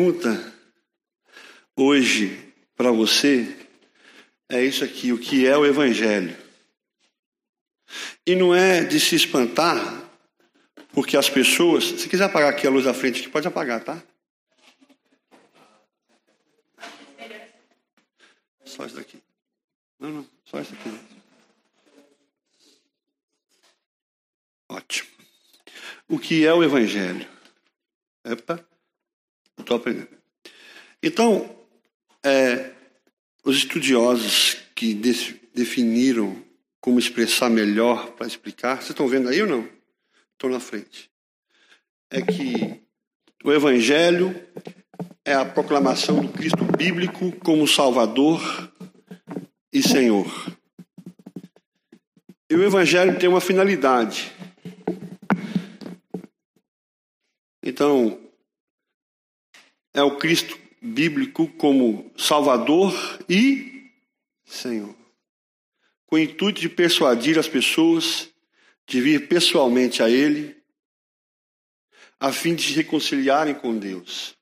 pergunta hoje para você é isso aqui: o que é o Evangelho? E não é de se espantar, porque as pessoas. Se quiser apagar aqui a luz da frente, pode apagar, tá? Só isso daqui. Não, não, só isso aqui. Ótimo. O que é o Evangelho? Epa, estou aprendendo. Então, é, os estudiosos que definiram como expressar melhor para explicar, vocês estão vendo aí ou não? Estou na frente. É que o Evangelho é a proclamação do Cristo bíblico como Salvador e Senhor. E o Evangelho tem uma finalidade. Então, é o Cristo bíblico como Salvador e Senhor, com o intuito de persuadir as pessoas de vir pessoalmente a Ele, a fim de se reconciliarem com Deus.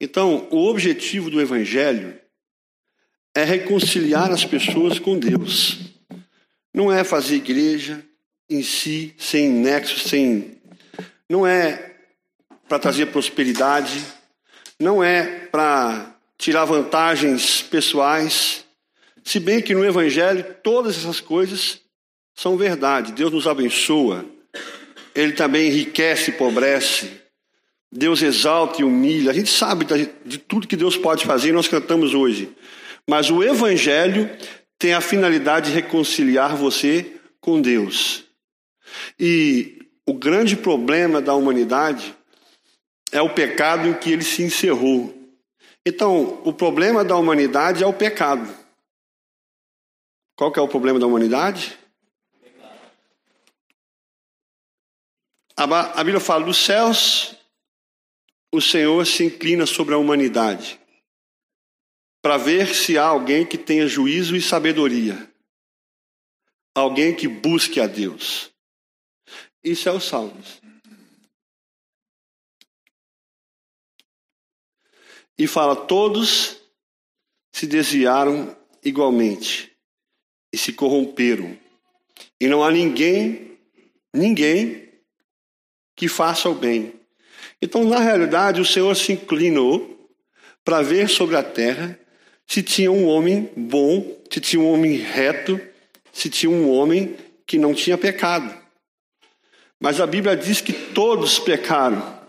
Então, o objetivo do Evangelho é reconciliar as pessoas com Deus. Não é fazer igreja em si, sem nexo, sem. Não é para trazer prosperidade, não é para tirar vantagens pessoais. Se bem que no Evangelho todas essas coisas são verdade. Deus nos abençoa, Ele também enriquece e empobrece. Deus exalta e humilha. A gente sabe de tudo que Deus pode fazer e nós cantamos hoje. Mas o Evangelho tem a finalidade de reconciliar você com Deus. E o grande problema da humanidade é o pecado em que ele se encerrou. Então, o problema da humanidade é o pecado. Qual que é o problema da humanidade? A Bíblia fala: dos céus, o Senhor se inclina sobre a humanidade para ver se há alguém que tenha juízo e sabedoria, alguém que busque a Deus. Isso é o Salmos. E fala: todos se desviaram igualmente e se corromperam. E não há ninguém, ninguém que faça o bem. Então, na realidade, o Senhor se inclinou para ver sobre a terra se tinha um homem bom, se tinha um homem reto, se tinha um homem que não tinha pecado. Mas a Bíblia diz que todos pecaram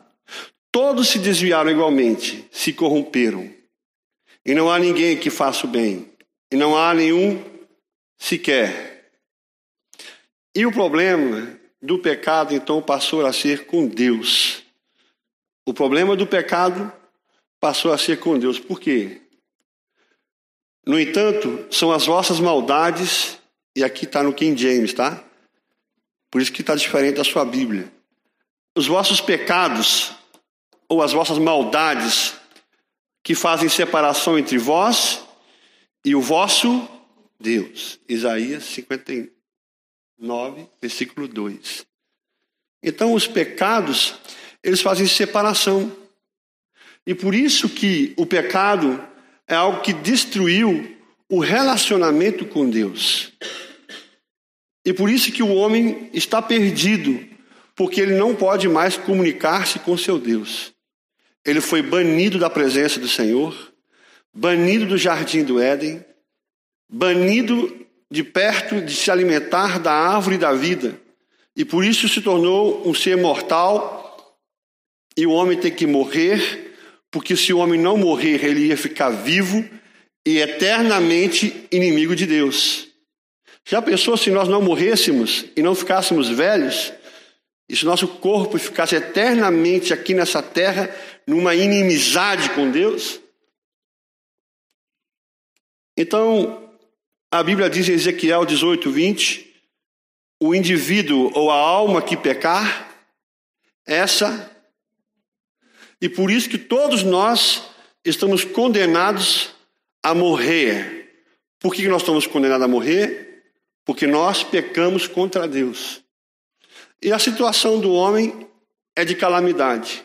Todos se desviaram igualmente, se corromperam. E não há ninguém que faça o bem. E não há nenhum sequer. E o problema do pecado, então, passou a ser com Deus. O problema do pecado passou a ser com Deus. Por quê? No entanto, são as vossas maldades, e aqui está no King James, tá? Por isso que está diferente da sua Bíblia. Os vossos pecados ou as vossas maldades que fazem separação entre vós e o vosso Deus. Isaías 59, versículo 2. Então, os pecados, eles fazem separação. E por isso que o pecado é algo que destruiu o relacionamento com Deus. E por isso que o homem está perdido, porque ele não pode mais comunicar-se com seu Deus. Ele foi banido da presença do Senhor, banido do jardim do Éden, banido de perto de se alimentar da árvore da vida. E por isso se tornou um ser mortal. E o homem tem que morrer, porque se o homem não morrer, ele ia ficar vivo e eternamente inimigo de Deus. Já pensou se nós não morrêssemos e não ficássemos velhos? E se nosso corpo ficasse eternamente aqui nessa terra, numa inimizade com Deus? Então, a Bíblia diz em Ezequiel 18, 20: o indivíduo ou a alma que pecar, essa. E por isso que todos nós estamos condenados a morrer. Por que nós estamos condenados a morrer? Porque nós pecamos contra Deus. E a situação do homem é de calamidade.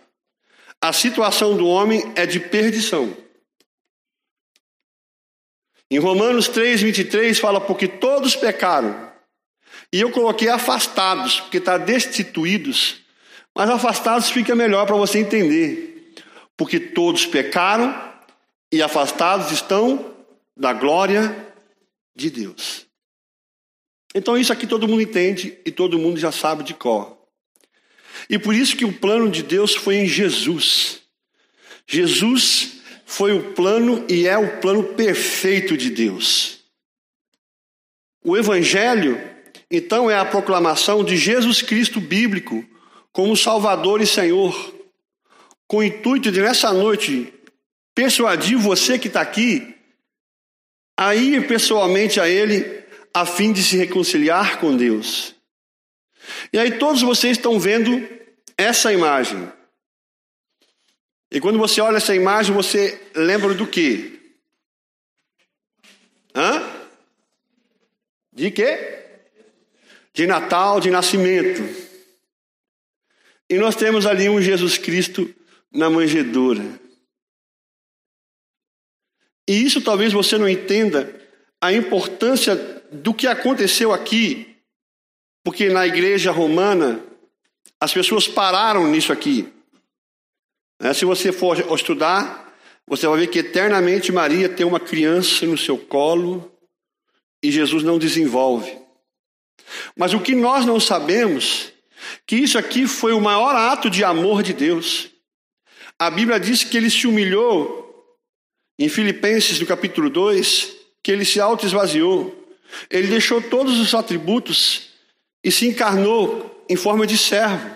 a situação do homem é de perdição. Em Romanos 3, 23 fala, porque todos pecaram. E eu coloquei afastados, porque está destituídos. Mas afastados fica melhor para você entender. Porque todos pecaram e afastados estão da glória de Deus. Então isso aqui todo mundo entende e todo mundo já sabe de cor. E por isso que o plano de Deus foi em Jesus. Jesus foi o plano e é o plano perfeito de Deus. O Evangelho, então, é a proclamação de Jesus Cristo bíblico como Salvador e Senhor, com o intuito de, nessa noite, persuadir você que está aqui a ir pessoalmente a Ele, a fim de se reconciliar com Deus. E aí, todos vocês estão vendo essa imagem. E quando você olha essa imagem, você lembra do quê? Hã? De quê? De Natal, de nascimento. E nós temos ali um Jesus Cristo na manjedoura. E isso talvez você não entenda a importância do que aconteceu aqui, porque na igreja romana as pessoas pararam nisso aqui. Né? Se você for estudar, você vai ver que eternamente Maria tem uma criança no seu colo e Jesus não desenvolve. Mas o que nós não sabemos, que isso aqui foi o maior ato de amor de Deus. A Bíblia diz que ele se humilhou, em Filipenses, no capítulo 2, que ele se auto-esvaziou. Ele deixou todos os atributos e se encarnou em forma de servo.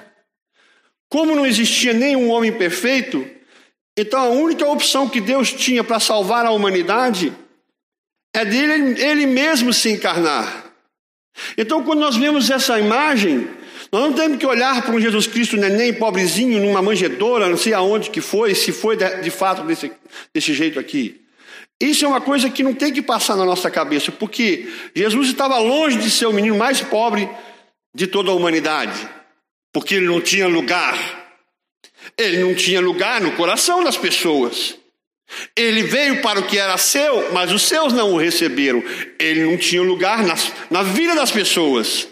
Como não existia nenhum homem perfeito, então a única opção que Deus tinha para salvar a humanidade é dele ele mesmo se encarnar. Então, quando nós vemos essa imagem, nós não temos que olhar para um Jesus Cristo neném, pobrezinho, numa manjedoura, não sei aonde que foi, se foi de, de fato desse, desse jeito aqui. Isso é uma coisa que não tem que passar na nossa cabeça, porque Jesus estava longe de ser o menino mais pobre de toda a humanidade porque ele não tinha lugar. Ele não tinha lugar no coração das pessoas. Ele veio para o que era seu, mas os seus não o receberam. Ele não tinha lugar na, na vida das pessoas.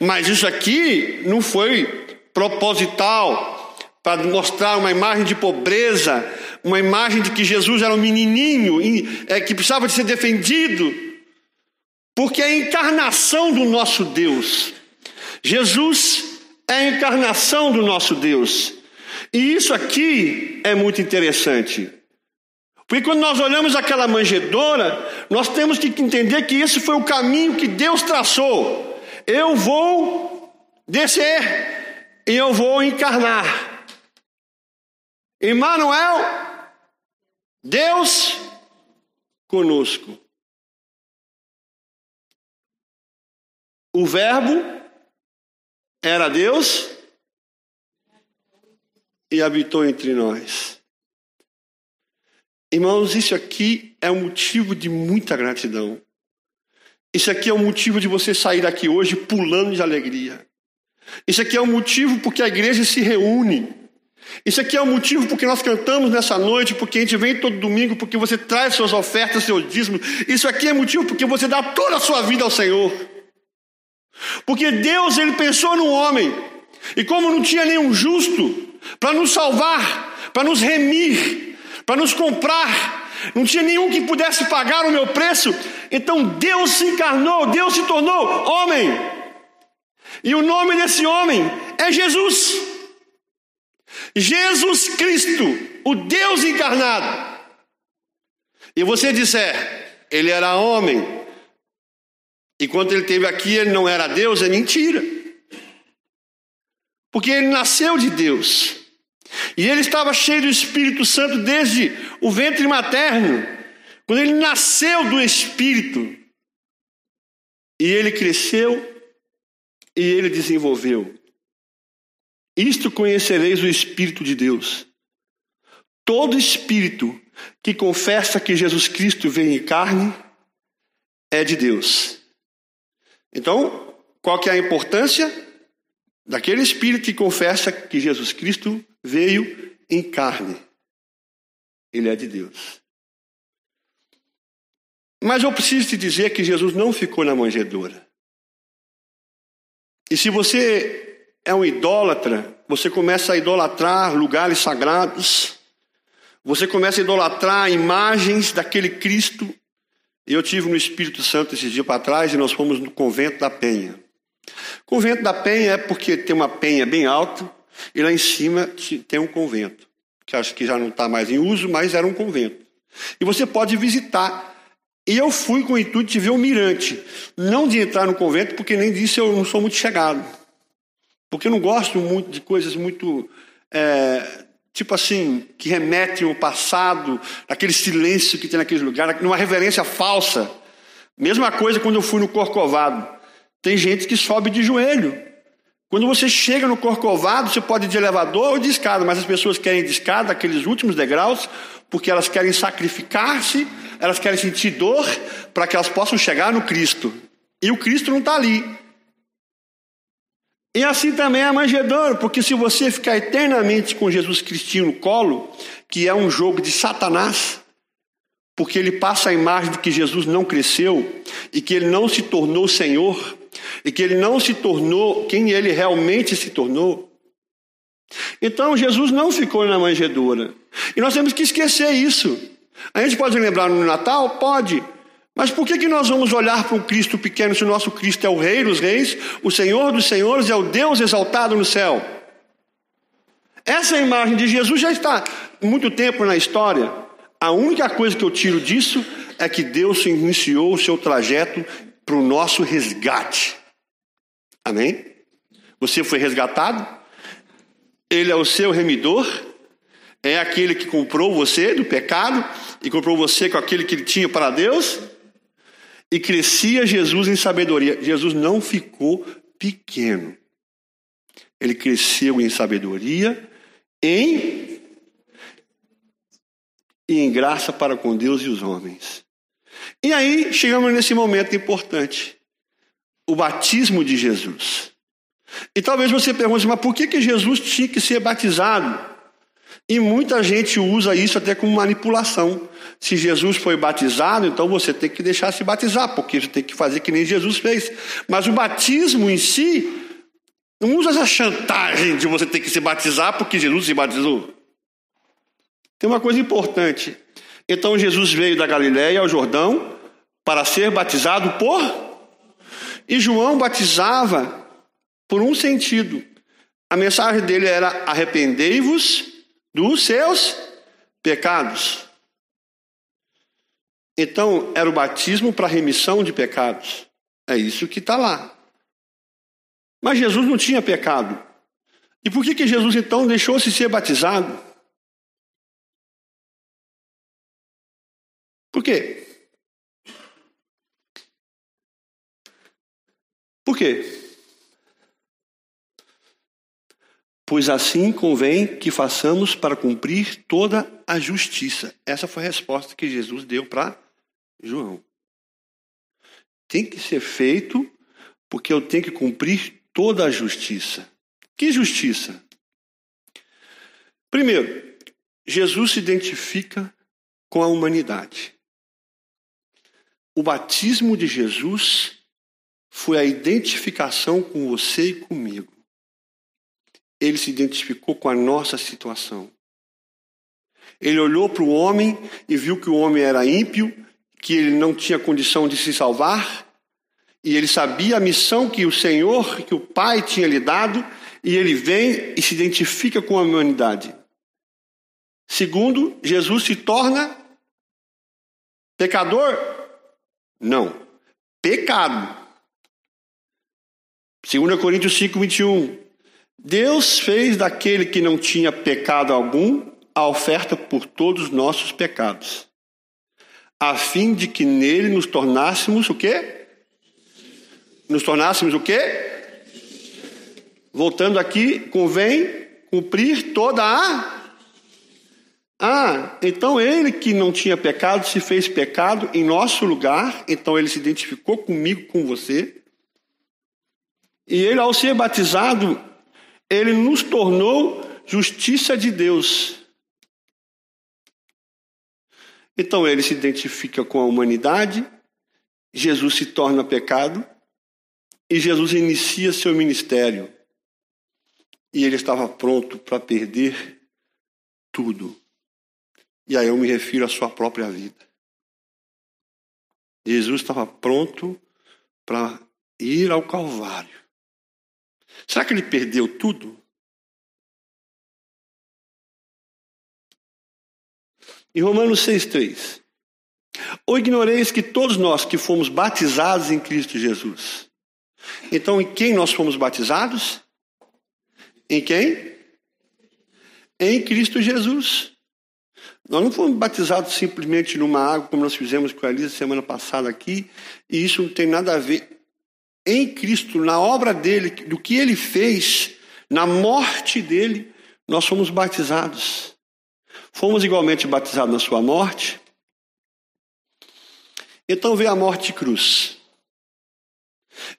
Mas isso aqui não foi proposital para mostrar uma imagem de pobreza, uma imagem de que Jesus era um menininho é, que precisava de ser defendido, porque é a encarnação do nosso Deus. Jesus é a encarnação do nosso Deus. E isso aqui é muito interessante. Porque quando nós olhamos aquela manjedoura, nós temos que entender que esse foi o caminho que Deus traçou. Eu vou descer e eu vou encarnar. Emmanuel, Deus conosco. O Verbo era Deus e habitou entre nós. Irmãos, isso aqui é um motivo de muita gratidão. Isso aqui é um motivo de você sair daqui hoje pulando de alegria. Isso aqui é um motivo porque a igreja se reúne. Isso aqui é um motivo porque nós cantamos nessa noite, porque a gente vem todo domingo, porque você traz suas ofertas, seus dízimos. Isso aqui é motivo porque você dá toda a sua vida ao Senhor. Porque Deus ele pensou no homem, e como não tinha nenhum justo para nos salvar, para nos remir, para nos comprar, não tinha nenhum que pudesse pagar o meu preço, então Deus se encarnou, Deus se tornou homem. E o nome desse homem é Jesus. Jesus Cristo, o Deus encarnado. E você disser, ele era homem, e quando ele teve aqui, ele não era Deus, é mentira. Porque ele nasceu de Deus. E ele estava cheio do Espírito Santo desde o ventre materno. Quando ele nasceu do Espírito. E ele cresceu e ele desenvolveu. Isto conhecereis o Espírito de Deus. Todo espírito que confessa que Jesus Cristo veio em carne é de Deus. Então, qual que é a importância? daquele espírito que confessa que Jesus Cristo veio em carne. Ele é de Deus. Mas eu preciso te dizer que Jesus não ficou na manjedoura. E se você é um idólatra, você começa a idolatrar lugares sagrados, você começa a idolatrar imagens daquele Cristo. Eu tive no Espírito Santo esses dias para trás e nós fomos no convento da Penha. Convento da Penha é porque tem uma penha bem alta e lá em cima tem um convento, que acho que já não está mais em uso, mas era um convento. E você pode visitar. E eu fui com o intuito de ver o mirante, não de entrar no convento, porque nem disse eu não sou muito chegado. Porque eu não gosto muito de coisas muito, é, tipo assim, que remetem ao passado, aquele silêncio que tem naquele lugar, numa reverência falsa. Mesma coisa quando eu fui no Corcovado. Tem gente que sobe de joelho. Quando você chega no Corcovado, você pode ir de elevador ou de escada, mas as pessoas querem de escada, aqueles últimos degraus, porque elas querem sacrificar-se, elas querem sentir dor para que elas possam chegar no Cristo. E o Cristo não está ali. E assim também é a manjedoura, porque se você ficar eternamente com Jesus Cristinho no colo, que é um jogo de Satanás, porque ele passa a imagem de que Jesus não cresceu e que ele não se tornou Senhor, e que ele não se tornou quem ele realmente se tornou. Então Jesus não ficou na manjedoura. E nós temos que esquecer isso. A gente pode lembrar no Natal? Pode. Mas por que, que nós vamos olhar para um Cristo pequeno se o nosso Cristo é o Rei dos Reis, o Senhor dos Senhores, é o Deus exaltado no céu? Essa imagem de Jesus já está muito tempo na história. A única coisa que eu tiro disso é que Deus iniciou o seu trajeto para o nosso resgate. Amém? Você foi resgatado? Ele é o seu remidor? É aquele que comprou você do pecado e comprou você com aquele que ele tinha para Deus? E crescia Jesus em sabedoria. Jesus não ficou pequeno. Ele cresceu em sabedoria, em e em graça para com Deus e os homens. E aí chegamos nesse momento importante, o batismo de Jesus. E talvez você pergunte, mas por que, que Jesus tinha que ser batizado? E muita gente usa isso até como manipulação. Se Jesus foi batizado, então você tem que deixar se batizar, porque você tem que fazer que nem Jesus fez. Mas o batismo em si não usa essa chantagem de você ter que se batizar porque Jesus se batizou. Tem uma coisa importante. Então Jesus veio da Galiléia ao Jordão para ser batizado por. E João batizava por um sentido. A mensagem dele era: arrependei-vos dos seus pecados. Então, era o batismo para remissão de pecados. É isso que está lá. Mas Jesus não tinha pecado. E por que, que Jesus então deixou-se ser batizado? Por quê? Por quê? Pois assim convém que façamos para cumprir toda a justiça. Essa foi a resposta que Jesus deu para João. Tem que ser feito porque eu tenho que cumprir toda a justiça. Que justiça? Primeiro, Jesus se identifica com a humanidade. O batismo de Jesus foi a identificação com você e comigo. Ele se identificou com a nossa situação. Ele olhou para o homem e viu que o homem era ímpio, que ele não tinha condição de se salvar, e ele sabia a missão que o Senhor, que o Pai tinha lhe dado, e ele vem e se identifica com a humanidade. Segundo, Jesus se torna pecador não. Pecado. 2 Coríntios 5, 21. Deus fez daquele que não tinha pecado algum a oferta por todos os nossos pecados, a fim de que nele nos tornássemos o quê? Nos tornássemos o quê? Voltando aqui, convém cumprir toda a ah, então ele que não tinha pecado se fez pecado em nosso lugar, então ele se identificou comigo, com você. E ele, ao ser batizado, ele nos tornou justiça de Deus. Então ele se identifica com a humanidade, Jesus se torna pecado e Jesus inicia seu ministério. E ele estava pronto para perder tudo. E aí eu me refiro à sua própria vida. Jesus estava pronto para ir ao Calvário. Será que ele perdeu tudo? Em Romanos 6,3. Ou ignoreis que todos nós que fomos batizados em Cristo Jesus. Então, em quem nós fomos batizados? Em quem? Em Cristo Jesus. Nós não fomos batizados simplesmente numa água, como nós fizemos com a Elisa semana passada aqui, e isso não tem nada a ver. Em Cristo, na obra dele, do que ele fez, na morte dele, nós fomos batizados. Fomos igualmente batizados na sua morte. Então veio a morte de cruz.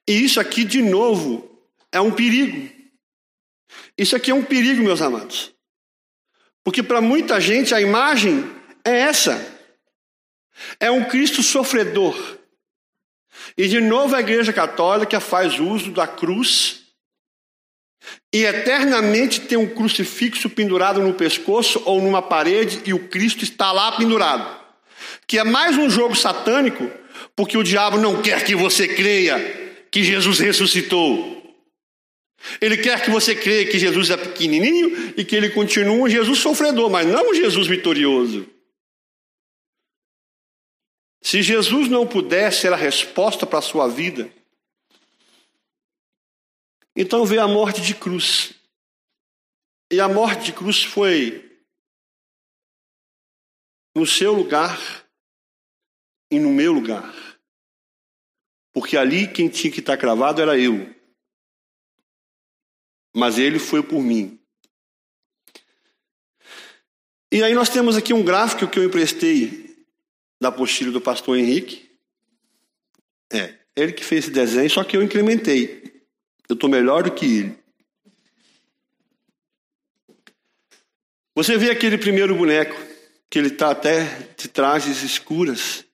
E isso aqui, de novo, é um perigo. Isso aqui é um perigo, meus amados. Porque para muita gente a imagem é essa. É um Cristo sofredor. E de novo a Igreja Católica faz uso da cruz e eternamente tem um crucifixo pendurado no pescoço ou numa parede e o Cristo está lá pendurado. Que é mais um jogo satânico, porque o diabo não quer que você creia que Jesus ressuscitou. Ele quer que você creia que Jesus é pequenininho e que ele continua um Jesus sofredor, mas não um Jesus vitorioso. Se Jesus não puder ser a resposta para a sua vida, então veio a morte de cruz. E a morte de cruz foi no seu lugar e no meu lugar. Porque ali quem tinha que estar cravado era eu. Mas ele foi por mim. E aí nós temos aqui um gráfico que eu emprestei da apostila do pastor Henrique. É, ele que fez esse desenho, só que eu incrementei. Eu estou melhor do que ele. Você vê aquele primeiro boneco, que ele está até de trajes escuras,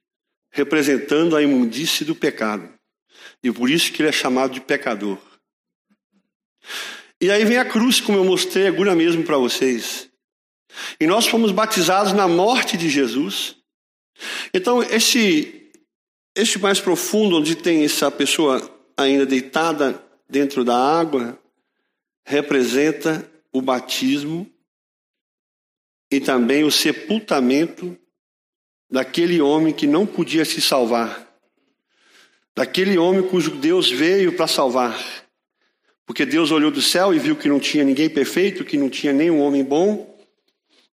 representando a imundície do pecado. E por isso que ele é chamado de pecador. E aí vem a cruz, como eu mostrei agora mesmo para vocês. E nós fomos batizados na morte de Jesus. Então, esse, esse mais profundo, onde tem essa pessoa ainda deitada dentro da água representa o batismo e também o sepultamento daquele homem que não podia se salvar, daquele homem cujo Deus veio para salvar. Porque Deus olhou do céu e viu que não tinha ninguém perfeito, que não tinha nenhum homem bom.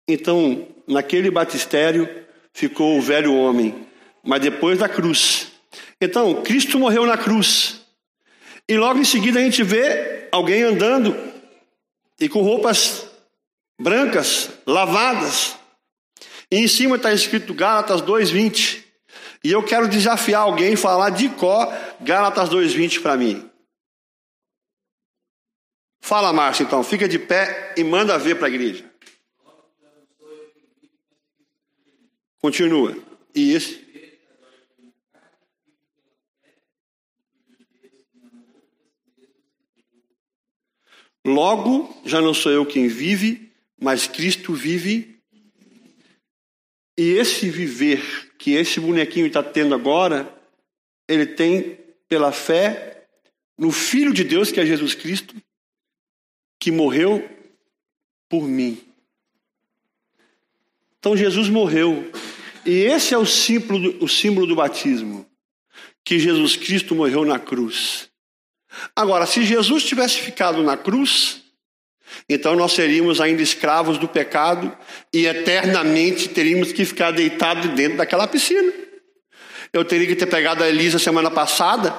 Então, naquele batistério ficou o velho homem, mas depois da cruz. Então, Cristo morreu na cruz. E logo em seguida a gente vê alguém andando e com roupas brancas, lavadas. E em cima está escrito Gálatas 2:20. E eu quero desafiar alguém a falar de có Gálatas 2:20 para mim. Fala, Márcio, então, fica de pé e manda ver para a igreja. Continua. E esse Logo, já não sou eu quem vive, mas Cristo vive. E esse viver que esse bonequinho está tendo agora, ele tem pela fé no Filho de Deus, que é Jesus Cristo, que morreu por mim. Então Jesus morreu. E esse é o símbolo, o símbolo do batismo. Que Jesus Cristo morreu na cruz. Agora, se Jesus tivesse ficado na cruz, então nós seríamos ainda escravos do pecado e eternamente teríamos que ficar deitados dentro daquela piscina. Eu teria que ter pegado a Elisa semana passada,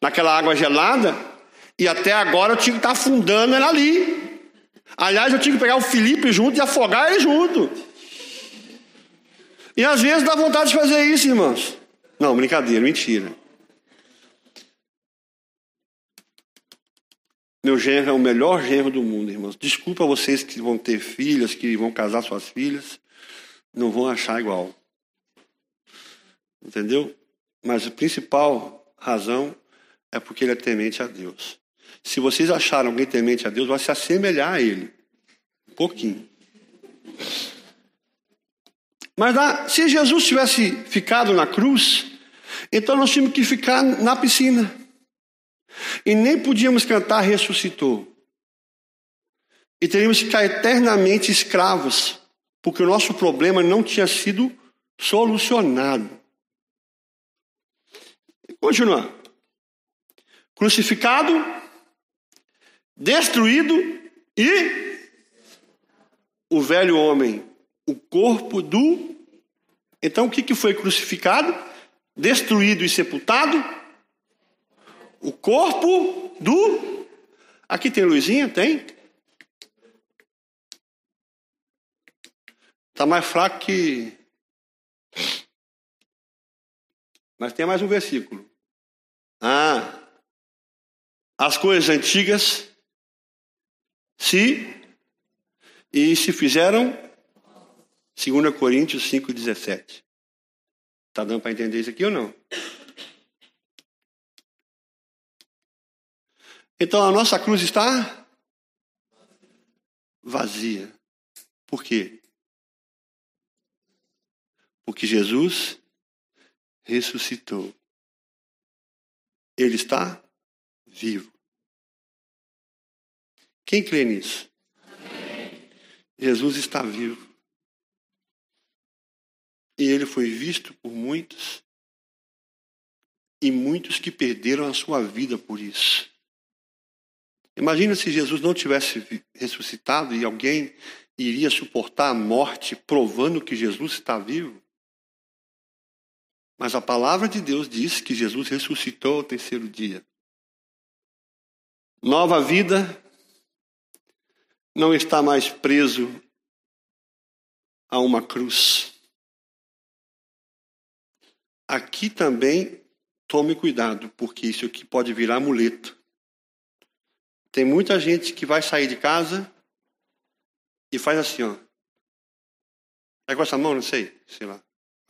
naquela água gelada, e até agora eu tinha que estar afundando ela ali. Aliás, eu tinha que pegar o Felipe junto e afogar ele junto. E às vezes dá vontade de fazer isso, irmãos. Não, brincadeira, mentira. Meu genro é o melhor genro do mundo, irmãos. Desculpa vocês que vão ter filhas, que vão casar suas filhas, não vão achar igual. Entendeu? Mas a principal razão é porque ele é temente a Deus. Se vocês acharam alguém temente a Deus, vai se assemelhar a ele. Um pouquinho. Mas lá, se Jesus tivesse ficado na cruz, então nós tínhamos que ficar na piscina. E nem podíamos cantar ressuscitou. E teríamos que ficar eternamente escravos, porque o nosso problema não tinha sido solucionado. Continuar. Crucificado, destruído e o velho homem, o corpo do. Então o que, que foi crucificado? Destruído e sepultado? O corpo do. Aqui tem luzinha? Tem? Está mais fraco que. Mas tem mais um versículo. Ah, as coisas antigas se e se fizeram 2 Coríntios 5,17. Está dando para entender isso aqui ou não? Então a nossa cruz está vazia. Por quê? Porque Jesus ressuscitou. Ele está vivo. Quem crê nisso? Amém. Jesus está vivo. E ele foi visto por muitos, e muitos que perderam a sua vida por isso. Imagina se Jesus não tivesse ressuscitado e alguém iria suportar a morte provando que Jesus está vivo. Mas a palavra de Deus diz que Jesus ressuscitou ao terceiro dia. Nova vida não está mais preso a uma cruz. Aqui também tome cuidado, porque isso aqui pode virar amuleto. Tem muita gente que vai sair de casa e faz assim, ó. É com essa mão? Não sei. Sei lá.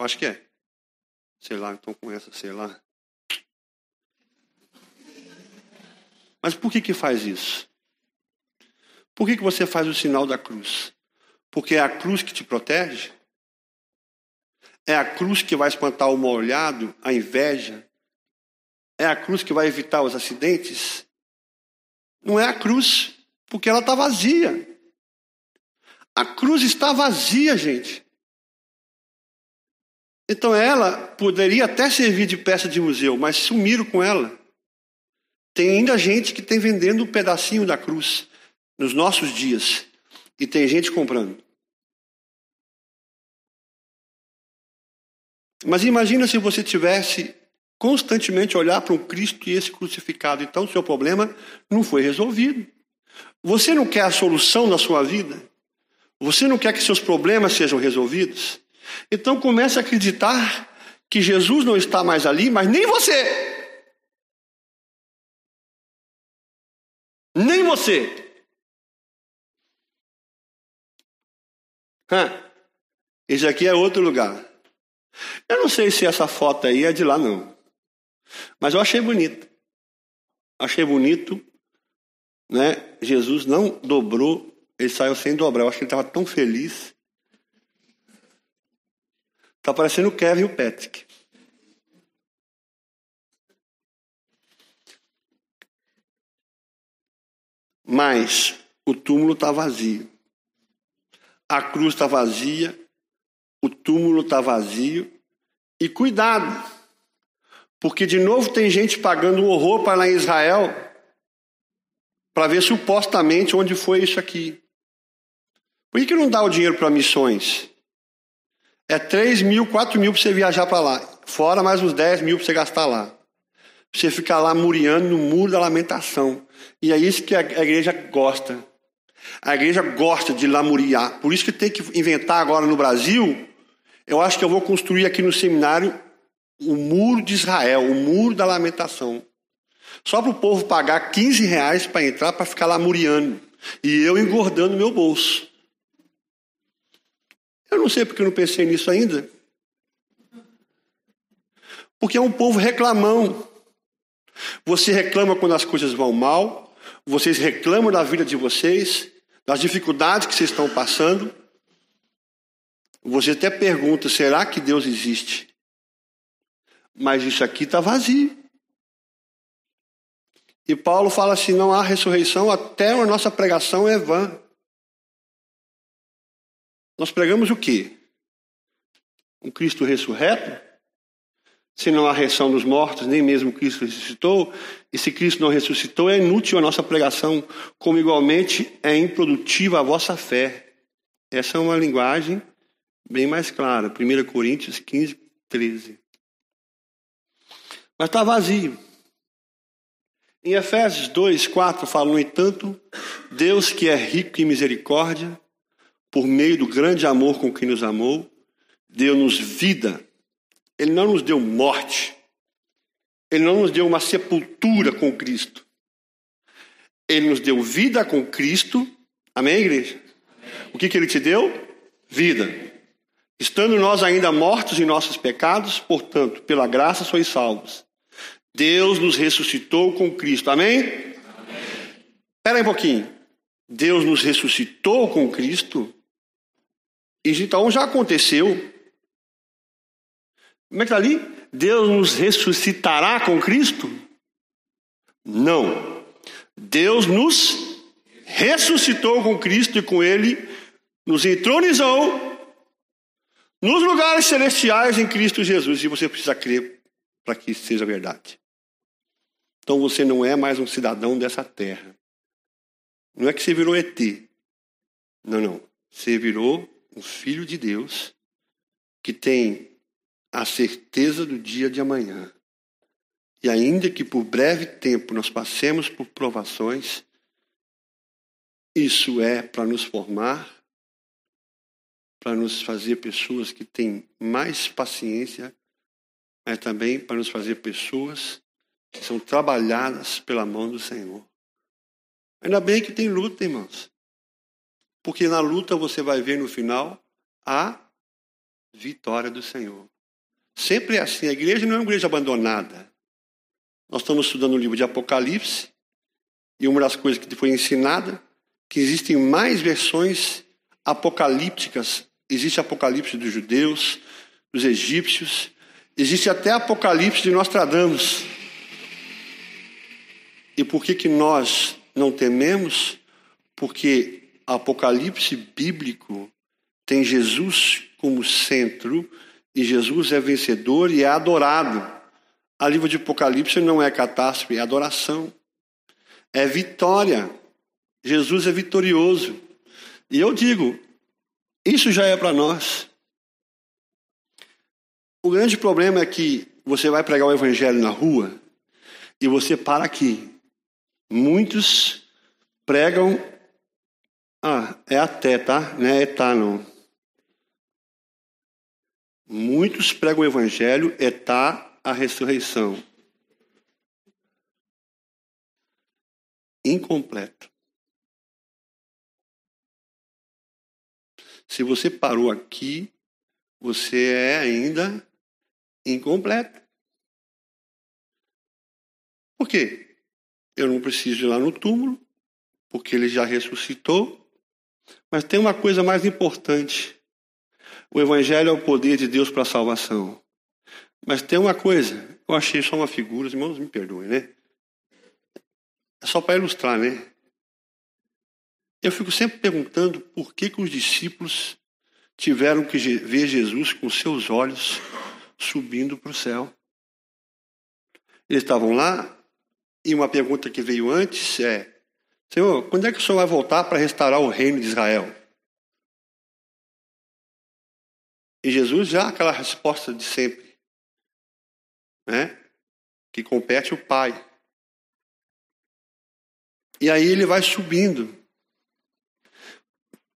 Acho que é. Sei lá, então com essa, sei lá. Mas por que que faz isso? Por que que você faz o sinal da cruz? Porque é a cruz que te protege? É a cruz que vai espantar o mal olhado, a inveja? É a cruz que vai evitar os acidentes? Não é a cruz, porque ela está vazia. A cruz está vazia, gente. Então ela poderia até servir de peça de museu, mas sumiram com ela. Tem ainda gente que tem vendendo um pedacinho da cruz nos nossos dias. E tem gente comprando. Mas imagina se você tivesse constantemente olhar para o Cristo e esse crucificado. Então o seu problema não foi resolvido. Você não quer a solução da sua vida? Você não quer que seus problemas sejam resolvidos? Então comece a acreditar que Jesus não está mais ali, mas nem você. Nem você. Hã? Esse aqui é outro lugar. Eu não sei se essa foto aí é de lá, não. Mas eu achei bonito. Achei bonito, né? Jesus não dobrou, ele saiu sem dobrar. Eu acho que ele estava tão feliz. Está parecendo o Kevin e o Patrick. Mas o túmulo está vazio. A cruz está vazia, o túmulo está vazio. E cuidado, porque de novo tem gente pagando um horror para lá em Israel para ver supostamente onde foi isso aqui. Por que, não dá o dinheiro para missões? É 3 mil, 4 mil para você viajar para lá. Fora mais uns 10 mil para você gastar lá. Você ficar lá muriando no muro da lamentação. E é isso que a igreja gosta. A igreja gosta de lamuriar. Por isso que tem que inventar agora no Brasil. Eu acho que eu vou construir aqui no seminário o muro de Israel, o muro da lamentação. Só para o povo pagar 15 reais para entrar, para ficar lá muriando. E eu engordando meu bolso. Eu não sei porque eu não pensei nisso ainda. Porque é um povo reclamão. Você reclama quando as coisas vão mal, vocês reclamam da vida de vocês, das dificuldades que vocês estão passando. Você até pergunta: será que Deus existe? Mas isso aqui está vazio. E Paulo fala assim: não há ressurreição, até a nossa pregação é vã. Nós pregamos o quê? Um Cristo ressurreto? Se não há ressurreição dos mortos, nem mesmo Cristo ressuscitou, e se Cristo não ressuscitou, é inútil a nossa pregação, como igualmente é improdutiva a vossa fé. Essa é uma linguagem bem mais clara. 1 Coríntios 15, 13. Mas está vazio. Em Efésios 2, 4 fala, no entanto, Deus que é rico em misericórdia, por meio do grande amor com que nos amou, deu-nos vida ele não nos deu morte. Ele não nos deu uma sepultura com Cristo. Ele nos deu vida com Cristo. Amém, igreja? Amém. O que, que ele te deu? Vida. Estando nós ainda mortos em nossos pecados, portanto, pela graça sois salvos. Deus nos ressuscitou com Cristo. Amém? Amém. Espera aí um pouquinho. Deus nos ressuscitou com Cristo. E então já aconteceu. Como é que está ali? Deus nos ressuscitará com Cristo? Não. Deus nos ressuscitou com Cristo e com Ele nos entronizou nos lugares celestiais em Cristo Jesus. E você precisa crer para que isso seja verdade. Então você não é mais um cidadão dessa terra. Não é que você virou ET. Não, não. Você virou um filho de Deus que tem a certeza do dia de amanhã. E ainda que por breve tempo nós passemos por provações, isso é para nos formar, para nos fazer pessoas que têm mais paciência, mas também para nos fazer pessoas que são trabalhadas pela mão do Senhor. Ainda bem que tem luta, irmãos. Porque na luta você vai ver no final a vitória do Senhor. Sempre é assim. A igreja não é uma igreja abandonada. Nós estamos estudando o livro de Apocalipse e uma das coisas que foi ensinada que existem mais versões apocalípticas. Existe Apocalipse dos judeus, dos egípcios, existe até Apocalipse de Nostradamus. E por que, que nós não tememos? Porque Apocalipse bíblico tem Jesus como centro e Jesus é vencedor e é adorado. A livro de Apocalipse não é catástrofe, é adoração. É vitória. Jesus é vitorioso. E eu digo, isso já é para nós. O grande problema é que você vai pregar o evangelho na rua e você para aqui. Muitos pregam. Ah, é até, tá? Não é etá, não. Muitos pregam o evangelho, está a ressurreição. Incompleto. Se você parou aqui, você é ainda incompleto. Por quê? Eu não preciso ir lá no túmulo, porque ele já ressuscitou. Mas tem uma coisa mais importante. O Evangelho é o poder de Deus para a salvação. Mas tem uma coisa, eu achei só uma figura, os irmãos me perdoem, né? É só para ilustrar, né? Eu fico sempre perguntando por que, que os discípulos tiveram que ver Jesus com seus olhos subindo para o céu. Eles estavam lá e uma pergunta que veio antes é: Senhor, quando é que o Senhor vai voltar para restaurar o reino de Israel? E Jesus já aquela resposta de sempre, né? Que compete o Pai. E aí ele vai subindo.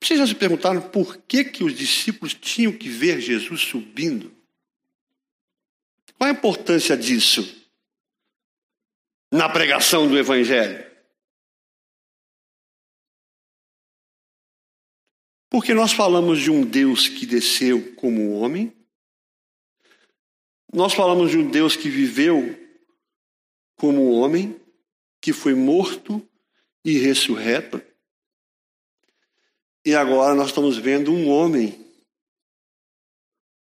Vocês já se perguntaram por que, que os discípulos tinham que ver Jesus subindo? Qual a importância disso? na pregação do Evangelho? Porque nós falamos de um Deus que desceu como homem, nós falamos de um Deus que viveu como homem, que foi morto e ressurreto, e agora nós estamos vendo um homem,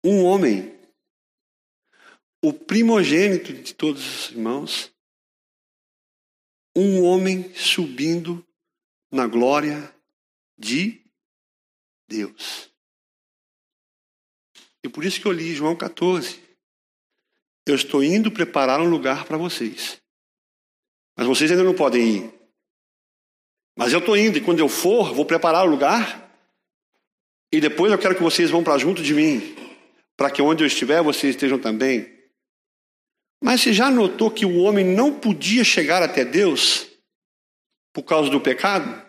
um homem, o primogênito de todos os irmãos, um homem subindo na glória de Deus. E por isso que eu li João 14. Eu estou indo preparar um lugar para vocês. Mas vocês ainda não podem ir. Mas eu estou indo, e quando eu for, vou preparar o lugar. E depois eu quero que vocês vão para junto de mim. Para que onde eu estiver, vocês estejam também. Mas você já notou que o homem não podia chegar até Deus por causa do pecado?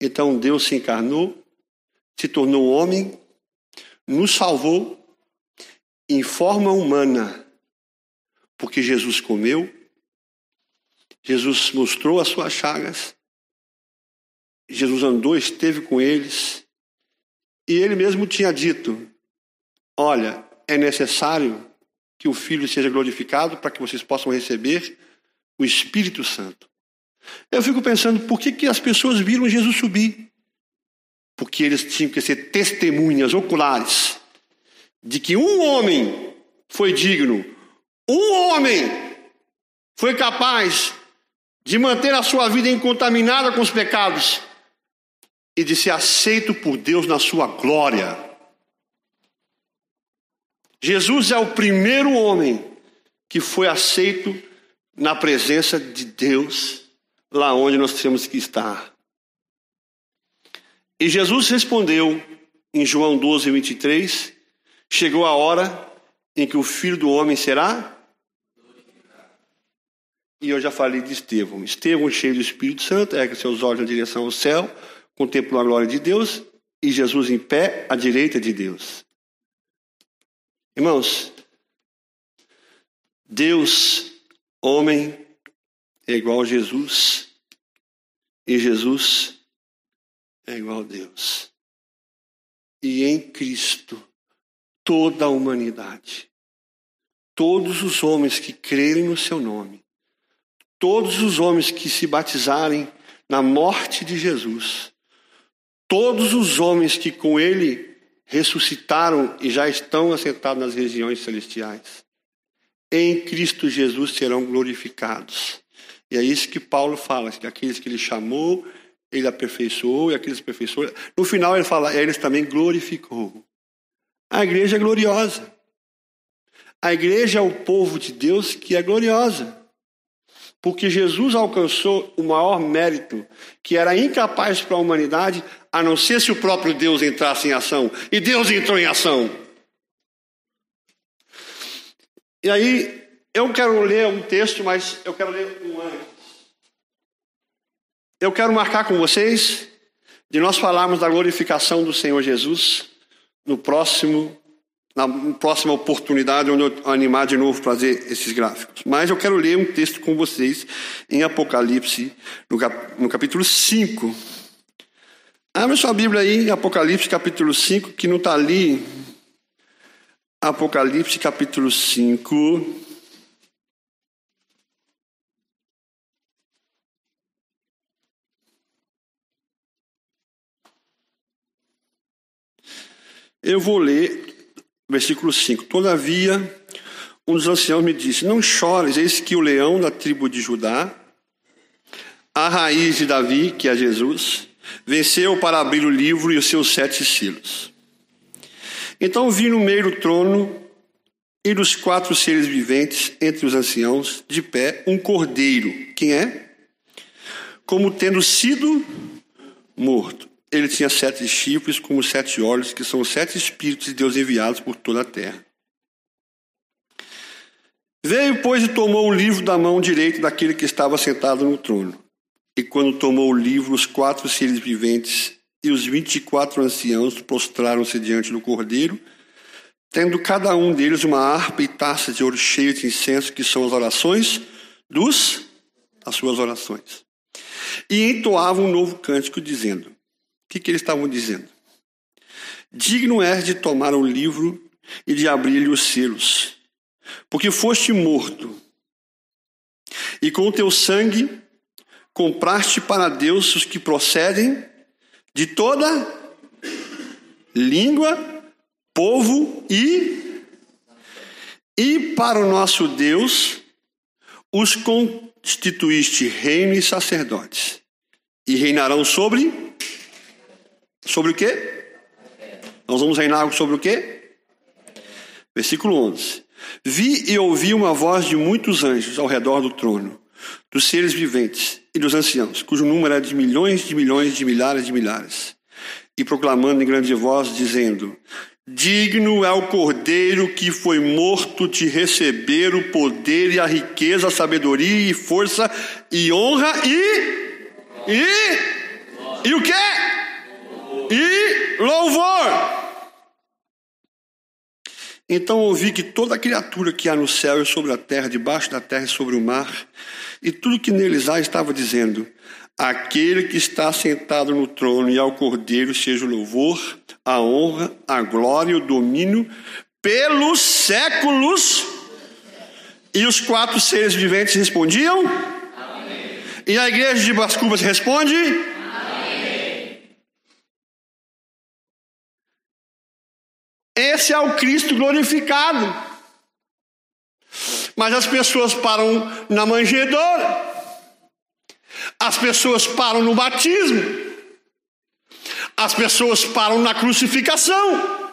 Então Deus se encarnou, se tornou homem, nos salvou em forma humana, porque Jesus comeu, Jesus mostrou as suas chagas, Jesus andou, esteve com eles, e ele mesmo tinha dito: Olha, é necessário que o Filho seja glorificado para que vocês possam receber o Espírito Santo. Eu fico pensando, por que, que as pessoas viram Jesus subir? Porque eles tinham que ser testemunhas oculares de que um homem foi digno, um homem foi capaz de manter a sua vida incontaminada com os pecados e de ser aceito por Deus na sua glória. Jesus é o primeiro homem que foi aceito na presença de Deus lá onde nós temos que estar. E Jesus respondeu em João 12, 23: Chegou a hora em que o filho do homem será. E eu já falei de Estevão. Estevão, cheio do Espírito Santo, ergue seus olhos na direção ao céu, contemplou a glória de Deus e Jesus em pé à direita de Deus. Irmãos, Deus, homem, é igual a Jesus e Jesus é igual a Deus. E em Cristo, toda a humanidade, todos os homens que crerem no seu nome, todos os homens que se batizarem na morte de Jesus, todos os homens que com ele ressuscitaram e já estão assentados nas regiões celestiais, em Cristo Jesus serão glorificados. E é isso que Paulo fala, que aqueles que ele chamou, ele aperfeiçoou, e aqueles que aperfeiçoou. No final ele fala, eles também glorificou. A igreja é gloriosa. A igreja é o povo de Deus que é gloriosa. Porque Jesus alcançou o maior mérito, que era incapaz para a humanidade, a não ser se o próprio Deus entrasse em ação. E Deus entrou em ação. E aí, eu quero ler um texto, mas eu quero ler um antes. Eu quero marcar com vocês de nós falarmos da glorificação do Senhor Jesus no próximo, na próxima oportunidade, onde eu animar de novo fazer esses gráficos. Mas eu quero ler um texto com vocês em Apocalipse, no, cap, no capítulo 5. Abre sua Bíblia aí, Apocalipse capítulo 5, que não está ali. Apocalipse capítulo 5. Eu vou ler versículo 5. Todavia, um dos anciãos me disse: Não chores, eis que o leão da tribo de Judá, a raiz de Davi, que é Jesus, venceu para abrir o livro e os seus sete selos. Então vi no meio do trono e dos quatro seres viventes, entre os anciãos, de pé, um cordeiro. Quem é? Como tendo sido morto ele tinha sete chifres como sete olhos, que são os sete espíritos de Deus enviados por toda a terra. Veio, pois, e tomou o livro da mão direita daquele que estava sentado no trono. E quando tomou o livro, os quatro seres viventes e os vinte e quatro anciãos prostraram-se diante do cordeiro, tendo cada um deles uma harpa e taça de ouro cheia de incenso, que são as orações dos das suas orações. E entoavam um novo cântico dizendo: que, que eles estavam dizendo? Digno és de tomar o livro e de abrir-lhe os selos, porque foste morto, e com o teu sangue compraste para Deus os que procedem de toda língua, povo e e para o nosso Deus os constituíste reino e sacerdotes e reinarão sobre sobre o quê? Nós vamos reinar sobre o quê? Versículo 11. Vi e ouvi uma voz de muitos anjos ao redor do trono, dos seres viventes e dos anciãos, cujo número é de milhões de milhões de milhares de milhares, e proclamando em grande voz, dizendo: Digno é o cordeiro que foi morto de receber o poder e a riqueza, a sabedoria e força e honra e. E. E o quê? E louvor. Então ouvi que toda criatura que há no céu e sobre a terra, debaixo da terra e sobre o mar, e tudo que neles há, estava dizendo: Aquele que está sentado no trono e ao cordeiro seja o louvor, a honra, a glória e o domínio pelos séculos. E os quatro seres viventes respondiam? Amém. E a igreja de Bascubas responde? Esse é o Cristo glorificado. Mas as pessoas param na manjedoura. As pessoas param no batismo. As pessoas param na crucificação.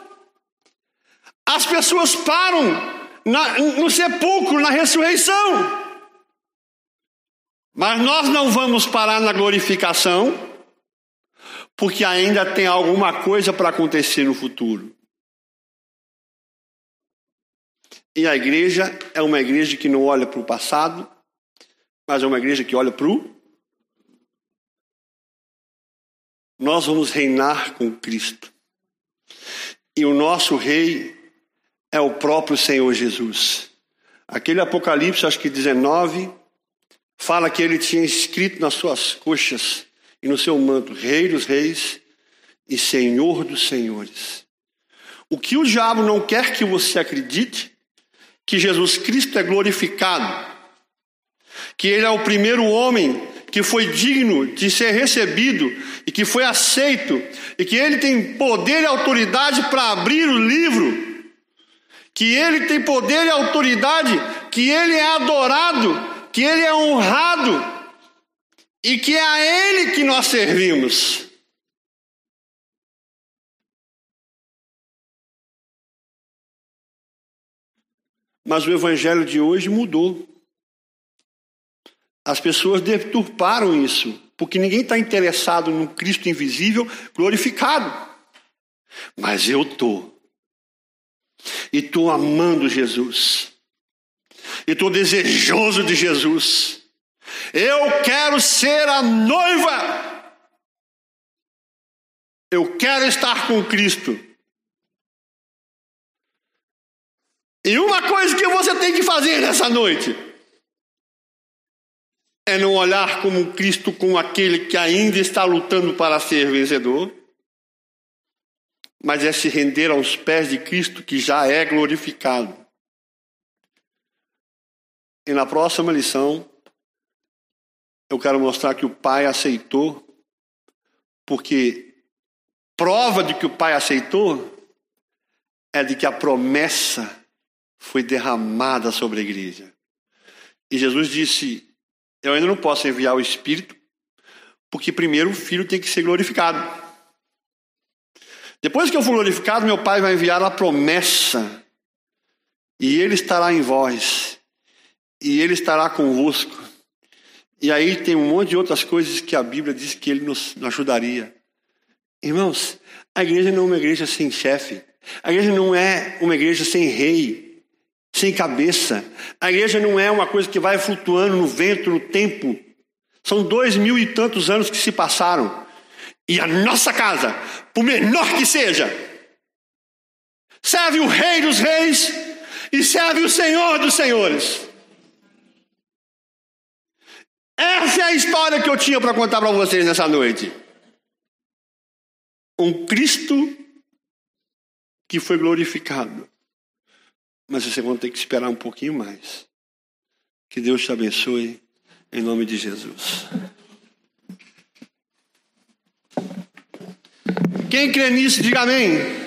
As pessoas param na, no sepulcro, na ressurreição. Mas nós não vamos parar na glorificação, porque ainda tem alguma coisa para acontecer no futuro. E a igreja é uma igreja que não olha para o passado, mas é uma igreja que olha para o. Nós vamos reinar com Cristo. E o nosso rei é o próprio Senhor Jesus. Aquele Apocalipse, acho que 19, fala que ele tinha escrito nas suas coxas e no seu manto: Rei dos Reis e Senhor dos Senhores. O que o diabo não quer que você acredite que Jesus Cristo é glorificado, que ele é o primeiro homem que foi digno de ser recebido e que foi aceito, e que ele tem poder e autoridade para abrir o livro, que ele tem poder e autoridade, que ele é adorado, que ele é honrado, e que é a ele que nós servimos. Mas o evangelho de hoje mudou. As pessoas deturparam isso, porque ninguém está interessado no Cristo invisível glorificado. Mas eu estou. E estou amando Jesus. E estou desejoso de Jesus. Eu quero ser a noiva. Eu quero estar com Cristo. E uma coisa que você tem que fazer nessa noite é não olhar como Cristo como aquele que ainda está lutando para ser vencedor, mas é se render aos pés de Cristo que já é glorificado. E na próxima lição, eu quero mostrar que o Pai aceitou, porque prova de que o Pai aceitou é de que a promessa foi derramada sobre a igreja. E Jesus disse: Eu ainda não posso enviar o Espírito, porque primeiro o Filho tem que ser glorificado. Depois que eu for glorificado, meu Pai vai enviar a promessa, e Ele estará em vós, e Ele estará convosco. E aí tem um monte de outras coisas que a Bíblia diz que Ele nos ajudaria. Irmãos, a igreja não é uma igreja sem chefe, a igreja não é uma igreja sem rei sem cabeça. A igreja não é uma coisa que vai flutuando no vento, no tempo. São dois mil e tantos anos que se passaram. E a nossa casa, por menor que seja, serve o Rei dos Reis e serve o Senhor dos Senhores. Essa é a história que eu tinha para contar para vocês nessa noite. Um Cristo que foi glorificado. Mas você vai ter que esperar um pouquinho mais. Que Deus te abençoe, em nome de Jesus. Quem crê nisso, diga amém.